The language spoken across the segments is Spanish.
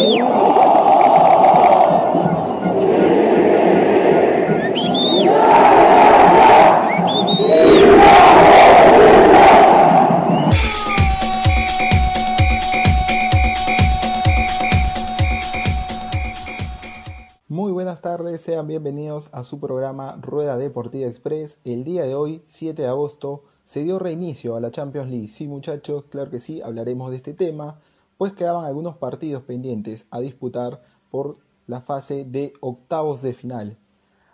Muy buenas tardes, sean bienvenidos a su programa Rueda Deportiva Express. El día de hoy, 7 de agosto, se dio reinicio a la Champions League. Sí, muchachos, claro que sí, hablaremos de este tema, pues quedaban algunos partidos pendientes a disputar por la fase de octavos de final.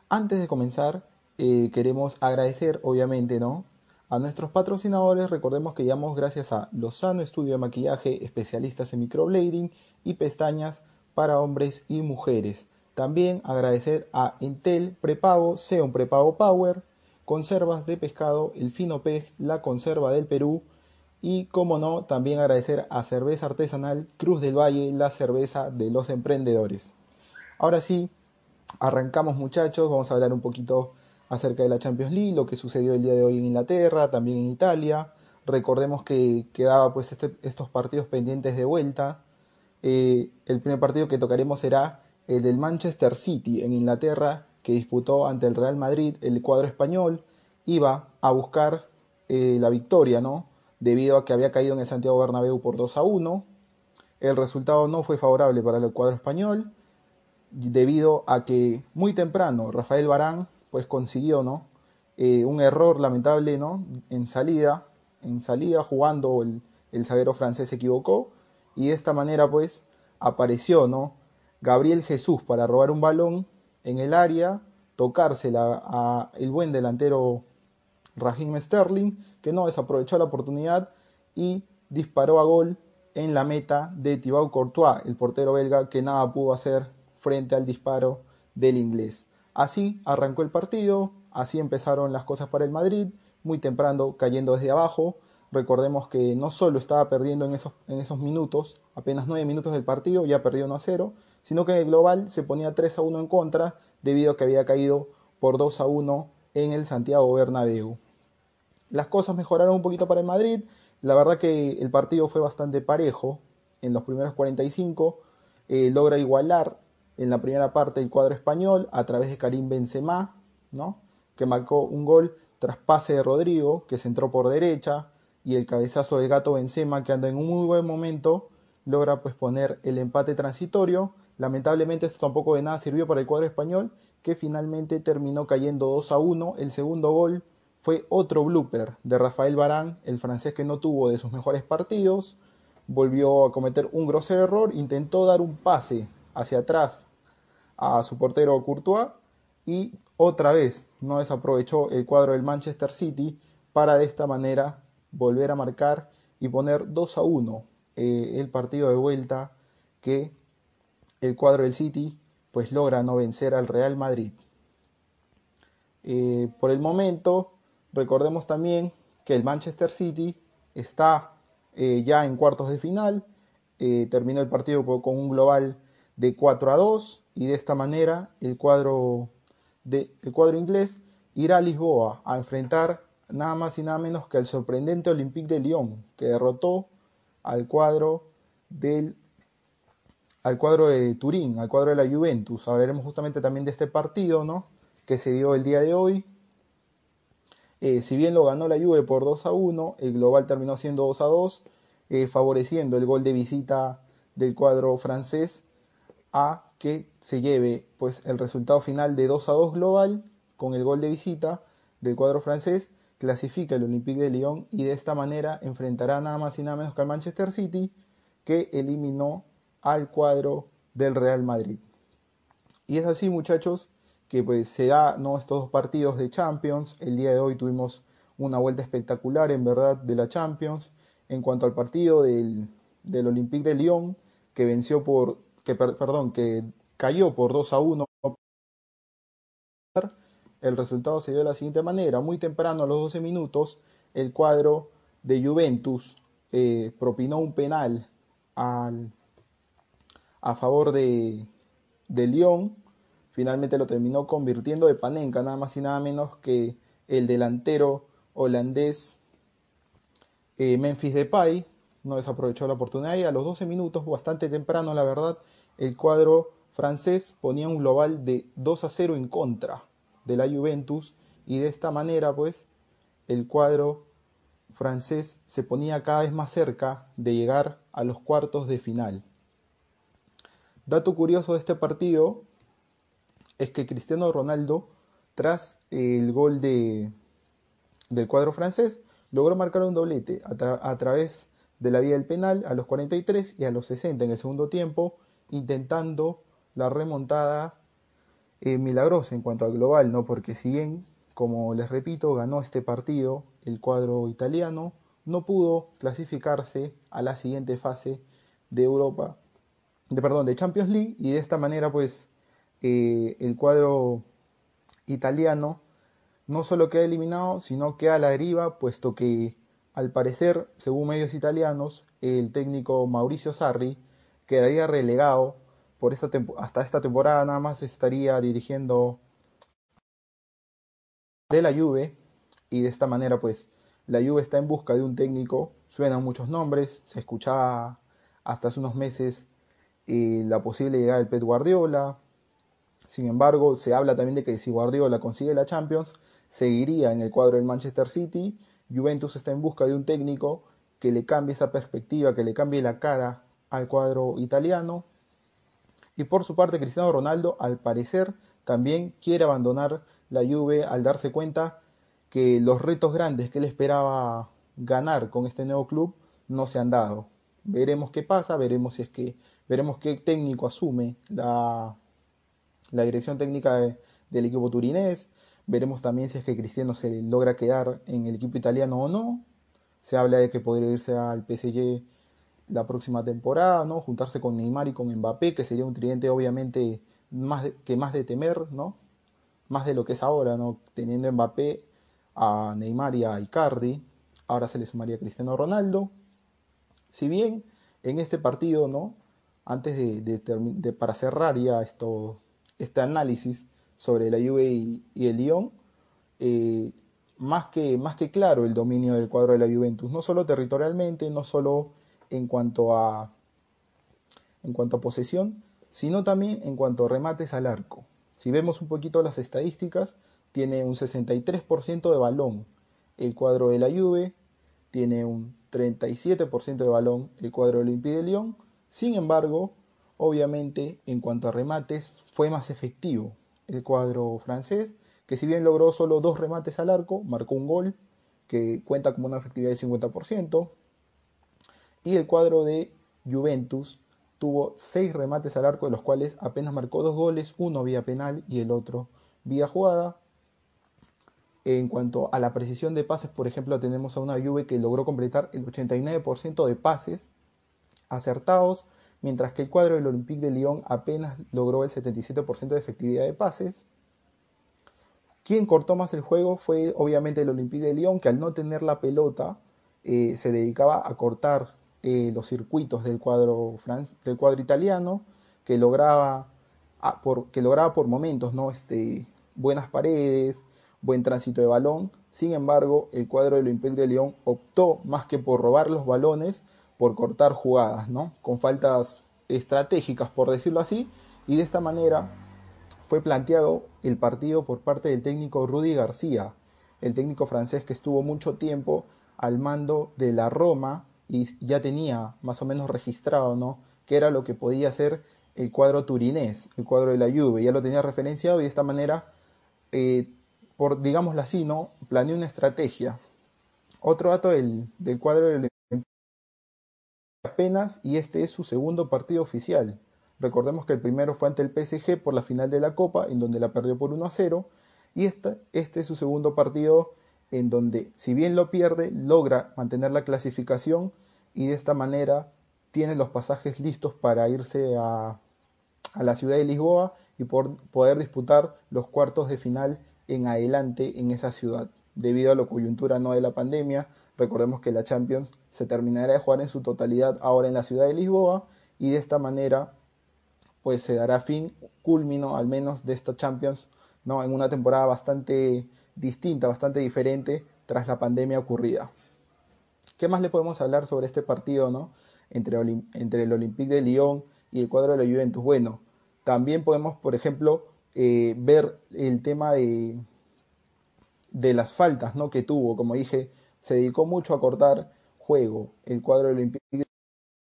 Antes de comenzar, eh, queremos agradecer, obviamente, ¿no? A nuestros patrocinadores, recordemos que llamamos gracias a Lozano Estudio de Maquillaje, especialistas en microblading y pestañas para hombres y mujeres. También agradecer a Intel Prepago, Seon Prepago Power, Conservas de Pescado, El Fino Pez, La Conserva del Perú y, como no, también agradecer a Cerveza Artesanal Cruz del Valle, la cerveza de los emprendedores. Ahora sí, arrancamos muchachos, vamos a hablar un poquito acerca de la Champions League, lo que sucedió el día de hoy en Inglaterra, también en Italia. Recordemos que quedaba pues este, estos partidos pendientes de vuelta. Eh, el primer partido que tocaremos será el del Manchester City en Inglaterra, que disputó ante el Real Madrid, el cuadro español, iba a buscar eh, la victoria, ¿no? Debido a que había caído en el Santiago Bernabéu por 2 a 1. El resultado no fue favorable para el cuadro español, debido a que muy temprano Rafael Barán pues consiguió, ¿no? Eh, un error lamentable, ¿no? En salida, en salida jugando el, el zaguero francés se equivocó y de esta manera pues apareció, ¿no? Gabriel Jesús para robar un balón en el área, tocársela a el buen delantero Raheem Sterling, que no desaprovechó la oportunidad y disparó a gol en la meta de Thibaut Courtois, el portero belga que nada pudo hacer frente al disparo del inglés. Así arrancó el partido, así empezaron las cosas para el Madrid, muy temprano cayendo desde abajo. Recordemos que no solo estaba perdiendo en esos, en esos minutos, apenas nueve minutos del partido, ya perdió 1 a 0, sino que en el global se ponía 3 a 1 en contra debido a que había caído por 2 a 1 en el Santiago Bernabéu. Las cosas mejoraron un poquito para el Madrid, la verdad que el partido fue bastante parejo en los primeros 45, eh, logra igualar en la primera parte el cuadro español a través de Karim Benzema, ¿no? que marcó un gol tras pase de Rodrigo, que se entró por derecha, y el cabezazo del gato Benzema, que anda en un muy buen momento, logra pues poner el empate transitorio Lamentablemente esto tampoco de nada sirvió para el cuadro español, que finalmente terminó cayendo 2 a 1. El segundo gol fue otro blooper de Rafael Barán, el francés que no tuvo de sus mejores partidos, volvió a cometer un grosero error, intentó dar un pase hacia atrás a su portero Courtois y otra vez no desaprovechó el cuadro del Manchester City para de esta manera volver a marcar y poner 2 a 1 eh, el partido de vuelta que el cuadro del City pues logra no vencer al Real Madrid. Eh, por el momento, recordemos también que el Manchester City está eh, ya en cuartos de final, eh, terminó el partido con un global de 4 a 2 y de esta manera el cuadro, el cuadro inglés irá a Lisboa a enfrentar nada más y nada menos que al sorprendente Olympique de Lyon, que derrotó al cuadro del al cuadro de Turín, al cuadro de la Juventus. Hablaremos justamente también de este partido, ¿no? Que se dio el día de hoy. Eh, si bien lo ganó la Juve por 2 a 1, el global terminó siendo 2 a 2, eh, favoreciendo el gol de visita del cuadro francés a que se lleve pues el resultado final de 2 a 2 global con el gol de visita del cuadro francés clasifica el Olympique de Lyon y de esta manera enfrentará nada más y nada menos que al Manchester City que eliminó al cuadro del Real Madrid. Y es así, muchachos, que pues se da ¿no? estos dos partidos de Champions. El día de hoy tuvimos una vuelta espectacular, en verdad, de la Champions. En cuanto al partido del, del Olympique de Lyon, que venció por, que, perdón, que cayó por 2 a 1. El resultado se dio de la siguiente manera. Muy temprano, a los 12 minutos, el cuadro de Juventus eh, propinó un penal al a favor de, de Lyon. Finalmente lo terminó convirtiendo de Panenka, nada más y nada menos que el delantero holandés eh, Memphis Depay, no desaprovechó la oportunidad y a los 12 minutos, bastante temprano la verdad, el cuadro francés ponía un global de 2 a 0 en contra de la Juventus y de esta manera pues el cuadro francés se ponía cada vez más cerca de llegar a los cuartos de final. Dato curioso de este partido es que Cristiano Ronaldo, tras el gol de, del cuadro francés, logró marcar un doblete a, través de la vía del penal a los 43 y a los 60 en el segundo tiempo, intentando la remontada eh, milagrosa en cuanto al global, ¿no? Porque si bien, como les repito, ganó este partido el cuadro italiano, no pudo clasificarse a la siguiente fase de Europa, de perdón, de Champions League y de esta manera pues eh, el cuadro italiano no solo queda eliminado, sino queda a la deriva, puesto que al parecer, según medios italianos, el técnico Mauricio Sarri quedaría relegado por esta hasta esta temporada nada más estaría dirigiendo de la Juve y de esta manera pues la Juve está en busca de un técnico, suenan muchos nombres, se escuchaba hasta hace unos meses eh, la posible llegada del Pep Guardiola, sin embargo se habla también de que si Guardiola consigue la Champions, seguiría en el cuadro del Manchester City. Juventus está en busca de un técnico que le cambie esa perspectiva, que le cambie la cara al cuadro italiano. Y por su parte, Cristiano Ronaldo, al parecer, también quiere abandonar la Juve al darse cuenta que los retos grandes que él esperaba ganar con este nuevo club no se han dado. Veremos qué pasa, veremos si es que veremos qué técnico asume la, la dirección técnica del equipo turinés, Veremos también si es que Cristiano se logra quedar en el equipo italiano o no. Se habla de que podría irse al PSG la próxima temporada, ¿no? Juntarse con Neymar y con Mbappé, que sería un tridente obviamente más que más de temer, ¿no? Más de lo que es ahora, ¿no? Teniendo Mbappé a Neymar y a Icardi, ahora se le sumaría Cristiano Ronaldo. Si bien en este partido, ¿no? Antes de, de para cerrar ya esto, este análisis, sobre la Juve y, el Lyon, eh, más, que, claro el dominio del cuadro de la Juventus, no solo territorialmente, no solo en cuanto a, en cuanto a posesión, sino también en cuanto a remates al arco. Si vemos un poquito las estadísticas, tiene un 63% de balón el cuadro de la Juve, tiene un 37% de balón el cuadro del Olympique de Lyon. Sin embargo, obviamente, en cuanto a remates, fue más efectivo el cuadro francés, que si bien logró solo dos remates al arco, marcó un gol, que cuenta como una efectividad del 50%, y el cuadro de Juventus tuvo seis remates al arco, de los cuales apenas marcó dos goles, uno vía penal y el otro vía jugada. En cuanto a la precisión de pases, por ejemplo, tenemos a una Juve que logró completar el 89% de pases acertados, mientras que el cuadro del Olympique de Lyon apenas logró el 77% de efectividad de pases. Quien cortó más el juego fue obviamente el Olympique de Lyon, que al no tener la pelota eh, se dedicaba a cortar eh, los circuitos del cuadro, del cuadro italiano, que lograba, ah, por, que lograba por momentos ¿no? este, buenas paredes, buen tránsito de balón. Sin embargo, el cuadro del Olympique de Lyon optó más que por robar los balones, por cortar jugadas, ¿no? Con faltas estratégicas, por decirlo así, y de esta manera fue planteado el partido por parte del técnico Rudy García, el técnico francés que estuvo mucho tiempo al mando de la Roma y ya tenía más o menos registrado, ¿no? Que era lo que podía ser el cuadro turinés, el cuadro de la Juve, ya lo tenía referenciado y de esta manera, eh, por digámoslo así, ¿no? Planeó una estrategia. Otro dato del, del cuadro del apenas y este es su segundo partido oficial. Recordemos que el primero fue ante el PSG por la final de la Copa, en donde la perdió por 1 a 0, y este, este es su segundo partido en donde, si bien lo pierde, logra mantener la clasificación y de esta manera tiene los pasajes listos para irse a, a la ciudad de Lisboa y por poder disputar los cuartos de final en adelante en esa ciudad. Debido a la coyuntura no de la pandemia, Recordemos que la Champions se terminará de jugar en su totalidad ahora en la ciudad de Lisboa y de esta manera pues se dará fin, culmino al menos de esta Champions, ¿no? en una temporada bastante distinta, bastante diferente tras la pandemia ocurrida. ¿Qué más le podemos hablar sobre este partido, no? Entre, entre el Olympique de Lyon y el cuadro de la Juventus. Bueno, también podemos, por ejemplo, eh, ver el tema de, de las faltas ¿no? que tuvo. Como dije, se dedicó mucho a cortar juego el cuadro del Olympique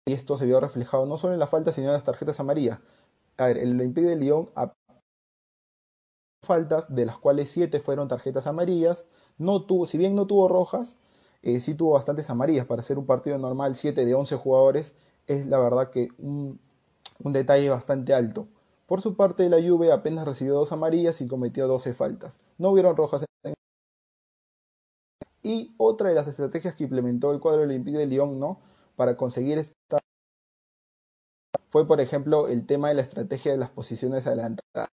y esto se vio reflejado no solo en las faltas, sino en las tarjetas amarillas. A ver, el Olympique de Lyon faltas, de las cuales siete fueron tarjetas amarillas. No tuvo, si bien no tuvo rojas, eh, sí tuvo bastantes amarillas. Para hacer un partido normal, 7 de 11 jugadores, es la verdad que un, un detalle bastante alto. Por su parte, la Juve apenas recibió dos amarillas y cometió 12 faltas. No hubieron rojas y otra de las estrategias que implementó el cuadro olímpico de Lyon, ¿no? Para conseguir esta fue, por ejemplo, el tema de la estrategia de las posiciones adelantadas.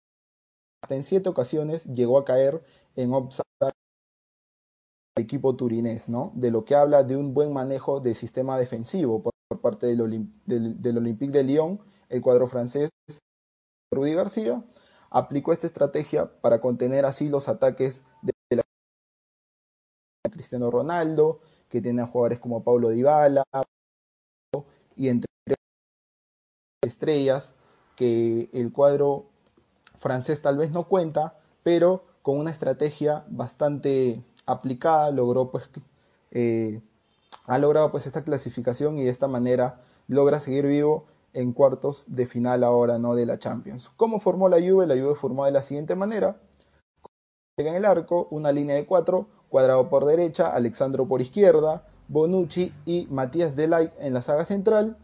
Hasta en siete ocasiones llegó a caer en offside el equipo turinés, ¿no? De lo que habla de un buen manejo del sistema defensivo por, parte del, del, Olympique de Lyon, el cuadro francés Rudy García aplicó esta estrategia para contener así los ataques de Cristiano Ronaldo, que tiene a jugadores como Paulo Dybala y entre estrellas que el cuadro francés tal vez no cuenta, pero con una estrategia bastante aplicada logró pues eh, ha logrado pues esta clasificación y de esta manera logra seguir vivo en cuartos de final ahora no de la Champions. ¿Cómo formó la Juve? La Juve formó de la siguiente manera: en el arco una línea de cuatro Cuadrado por derecha, Alexandro por izquierda, Bonucci y Matías Delay en la saga central,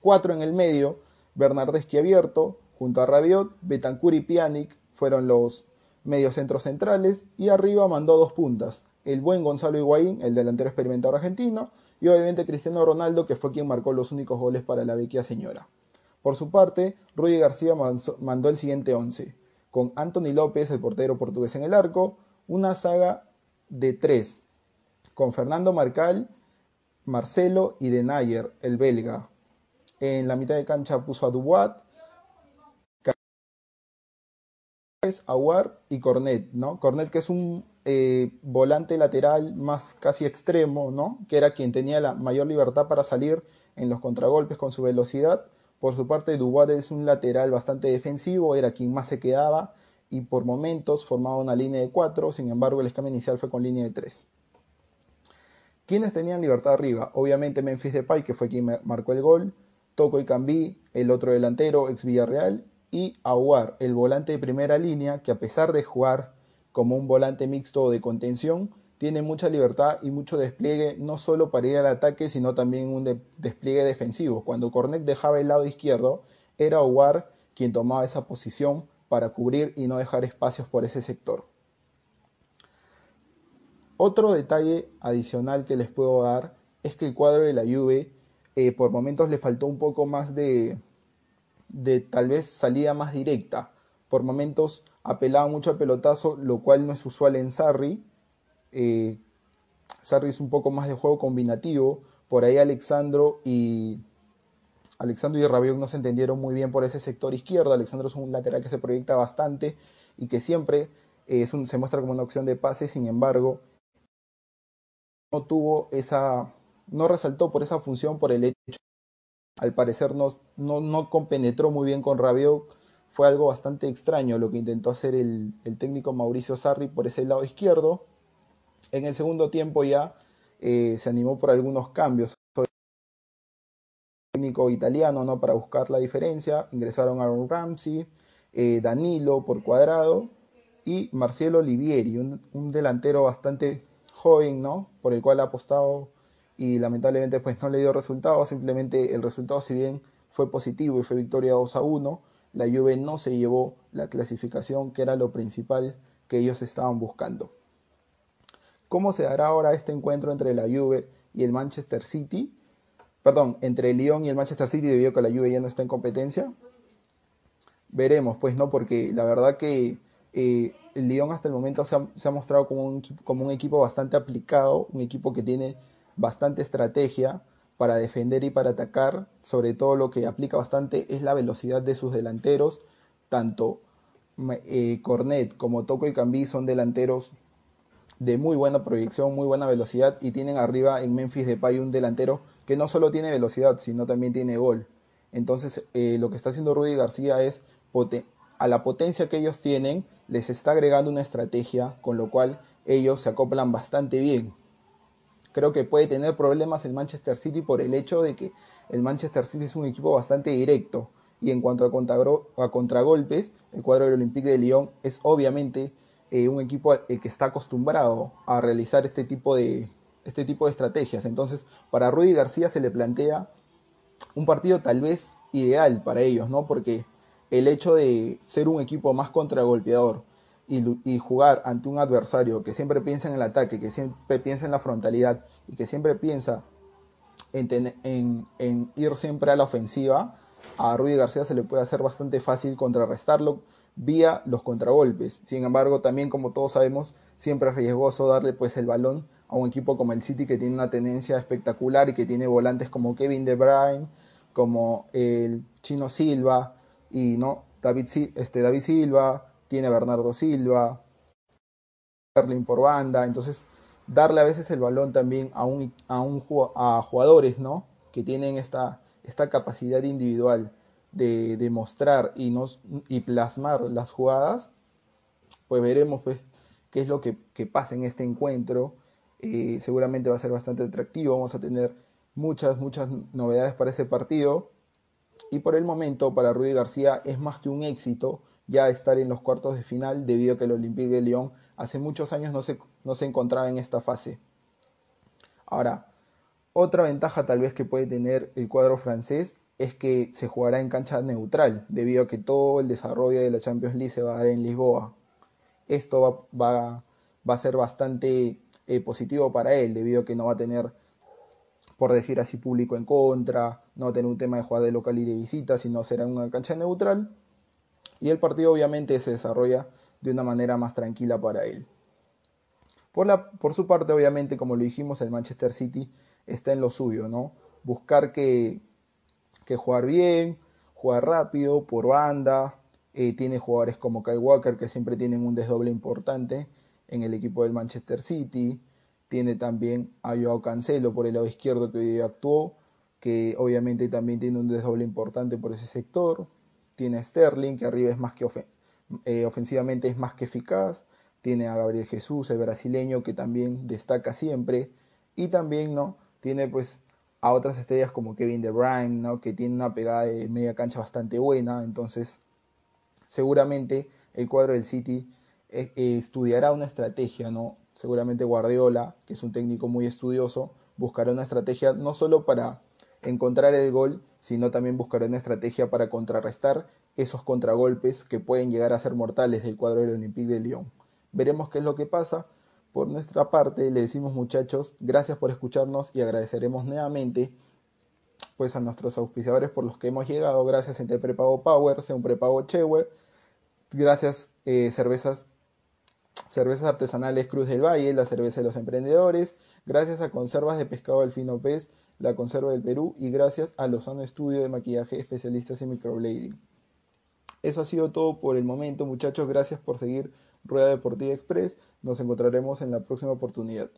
cuatro en el medio, Bernardeschi abierto, junto a Rabiot, Betancur y Pjanic fueron los mediocentros centrales y arriba mandó dos puntas, el buen Gonzalo Higuaín, el delantero experimentado argentino, y obviamente Cristiano Ronaldo, que fue quien marcó los únicos goles para la vecchia señora. Por su parte, Rudy García mandó el siguiente once, con Anthony López, el portero portugués en el arco, una saga de tres, con Fernando Marcal, Marcelo y Denayer, el belga. En la mitad de cancha puso a Dubois, Aguar y Cornet, ¿no? Cornet que es un eh, volante lateral más casi extremo, ¿no? Que era quien tenía la mayor libertad para salir en los contragolpes con su velocidad. Por su parte, Dubois es un lateral bastante defensivo, era quien más se quedaba y por momentos formaba una línea de 4, sin embargo el esquema inicial fue con línea de 3. ¿Quiénes tenían libertad arriba? Obviamente Memphis Depay, que fue quien marcó el gol, Toco y Cambí, el otro delantero, ex Villarreal, y Aguar, el volante de primera línea, que a pesar de jugar como un volante mixto de contención, tiene mucha libertad y mucho despliegue, no solo para ir al ataque, sino también un despliegue defensivo. Cuando Cornet dejaba el lado izquierdo, era Aguar quien tomaba esa posición para cubrir y no dejar espacios por ese sector. Otro detalle adicional que les puedo dar es que el cuadro de la Juve eh, por momentos le faltó un poco más de, de tal vez salida más directa. Por momentos apelaba mucho al pelotazo, lo cual no es usual en Sarri. Eh, Sarri es un poco más de juego combinativo. Por ahí Alexandro y Alexandro y Rabiot no se entendieron muy bien por ese sector izquierdo. Alexandro es un lateral que se proyecta bastante y que siempre eh, es se muestra como una opción de pase, sin embargo, no tuvo esa, no resaltó por esa función por el hecho, al parecer no, no, compenetró muy bien con Rabiot. Fue algo bastante extraño lo que intentó hacer el, técnico Mauricio Sarri por ese lado izquierdo. En el segundo tiempo ya eh, se animó por algunos cambios italiano ¿no? para buscar la diferencia. Ingresaron Aaron Ramsey, eh, Danilo por cuadrado y Marcelo Olivieri, un, delantero bastante joven, ¿no? Por el cual ha apostado y lamentablemente pues no le dio resultado. Simplemente el resultado, si bien fue positivo y fue victoria 2 a 1, la Juve no se llevó la clasificación que era lo principal que ellos estaban buscando. ¿Cómo se dará ahora este encuentro entre la Juve y el Manchester City? Perdón, entre el Lyon y el Manchester City debido a que la Juve ya no está en competencia. Veremos, pues no, porque la verdad que eh, el Lyon hasta el momento se ha, mostrado como un, como un equipo bastante aplicado, un equipo que tiene bastante estrategia para defender y para atacar. Sobre todo lo que aplica bastante es la velocidad de sus delanteros. Tanto eh, Cornet como Toco y Cambí son delanteros de muy buena proyección, muy buena velocidad y tienen arriba en Memphis Depay un delantero que no solo tiene velocidad, sino también tiene gol. Entonces, eh, lo que está haciendo Rudy García es a la potencia que ellos tienen, les está agregando una estrategia, con lo cual ellos se acoplan bastante bien. Creo que puede tener problemas el Manchester City por el hecho de que el Manchester City es un equipo bastante directo. Y en cuanto a, contragolpes, el cuadro del Olympique de Lyon es obviamente eh, un equipo eh, que está acostumbrado a realizar este tipo, de, este tipo de estrategias. Entonces, para Rudy García se le plantea un partido tal vez ideal para ellos, ¿no? Porque el hecho de ser un equipo más contragolpeador y, jugar ante un adversario que siempre piensa en el ataque, que siempre piensa en la frontalidad y que siempre piensa en, ir siempre a la ofensiva, a Rudy García se le puede hacer bastante fácil contrarrestarlo vía los contragolpes. Sin embargo, también como todos sabemos, siempre es riesgoso darle pues el balón a un equipo como el City que tiene una tendencia espectacular y que tiene volantes como Kevin De Bruyne, como el Chino Silva, y no David, este, David Silva, tiene Bernardo Silva, Berlin por banda, entonces darle a veces el balón también a, un, a, un, a jugadores ¿no? que tienen esta, esta capacidad individual de, demostrar y, nos, y plasmar las jugadas, pues veremos pues, qué es lo que, pasa en este encuentro. Seguramente va a ser bastante atractivo, vamos a tener muchas, muchas novedades para ese partido y por el momento para Rudy García es más que un éxito ya estar en los cuartos de final debido a que el Olympique de Lyon hace muchos años no se, no se encontraba en esta fase. Ahora, otra ventaja tal vez que puede tener el cuadro francés es que se jugará en cancha neutral debido a que todo el desarrollo de la Champions League se va a dar en Lisboa. Esto va, va, a ser bastante eh, positivo para él debido a que no va a tener por decir así, público en contra, no tener un tema de jugar de local y de visita, sino será una cancha neutral. Y el partido obviamente se desarrolla de una manera más tranquila para él. Por, la, por su parte, obviamente, como lo dijimos, el Manchester City está en lo suyo, ¿no? Buscar que, que jugar bien, jugar rápido, por banda. Eh, tiene jugadores como Kyle Walker que siempre tienen un desdoble importante en el equipo del Manchester City. Tiene también a Joao Cancelo por el lado izquierdo que hoy actuó, que obviamente también tiene un desdoble importante por ese sector. Tiene a Sterling, que arriba es más que eh, ofensivamente es más que eficaz. Tiene a Gabriel Jesús, el brasileño, que también destaca siempre. Y también, ¿no? Tiene pues a otras estrellas como Kevin De Bruyne, ¿no? Que tiene una pegada de media cancha bastante buena. Entonces, seguramente el cuadro del City estudiará una estrategia, ¿no? seguramente Guardiola, que es un técnico muy estudioso, buscará una estrategia no solo para encontrar el gol, sino también buscará una estrategia para contrarrestar esos contragolpes que pueden llegar a ser mortales del cuadro del Olympique de Lyon. Veremos qué es lo que pasa. Por nuestra parte, le decimos muchachos, gracias por escucharnos y agradeceremos nuevamente pues a nuestros auspiciadores por los que hemos llegado. Gracias entre prepago Power, un prepago Chewer. Gracias eh, cervezas cervezas artesanales Cruz del Valle, la cerveza de los emprendedores, gracias a Conservas de Pescado del Fino Pez, la Conserva del Perú y gracias a Lozano Estudio de Maquillaje especialistas en microblading. Eso ha sido todo por el momento, muchachos. Gracias por seguir Rueda Deportiva Express. Nos encontraremos en la próxima oportunidad.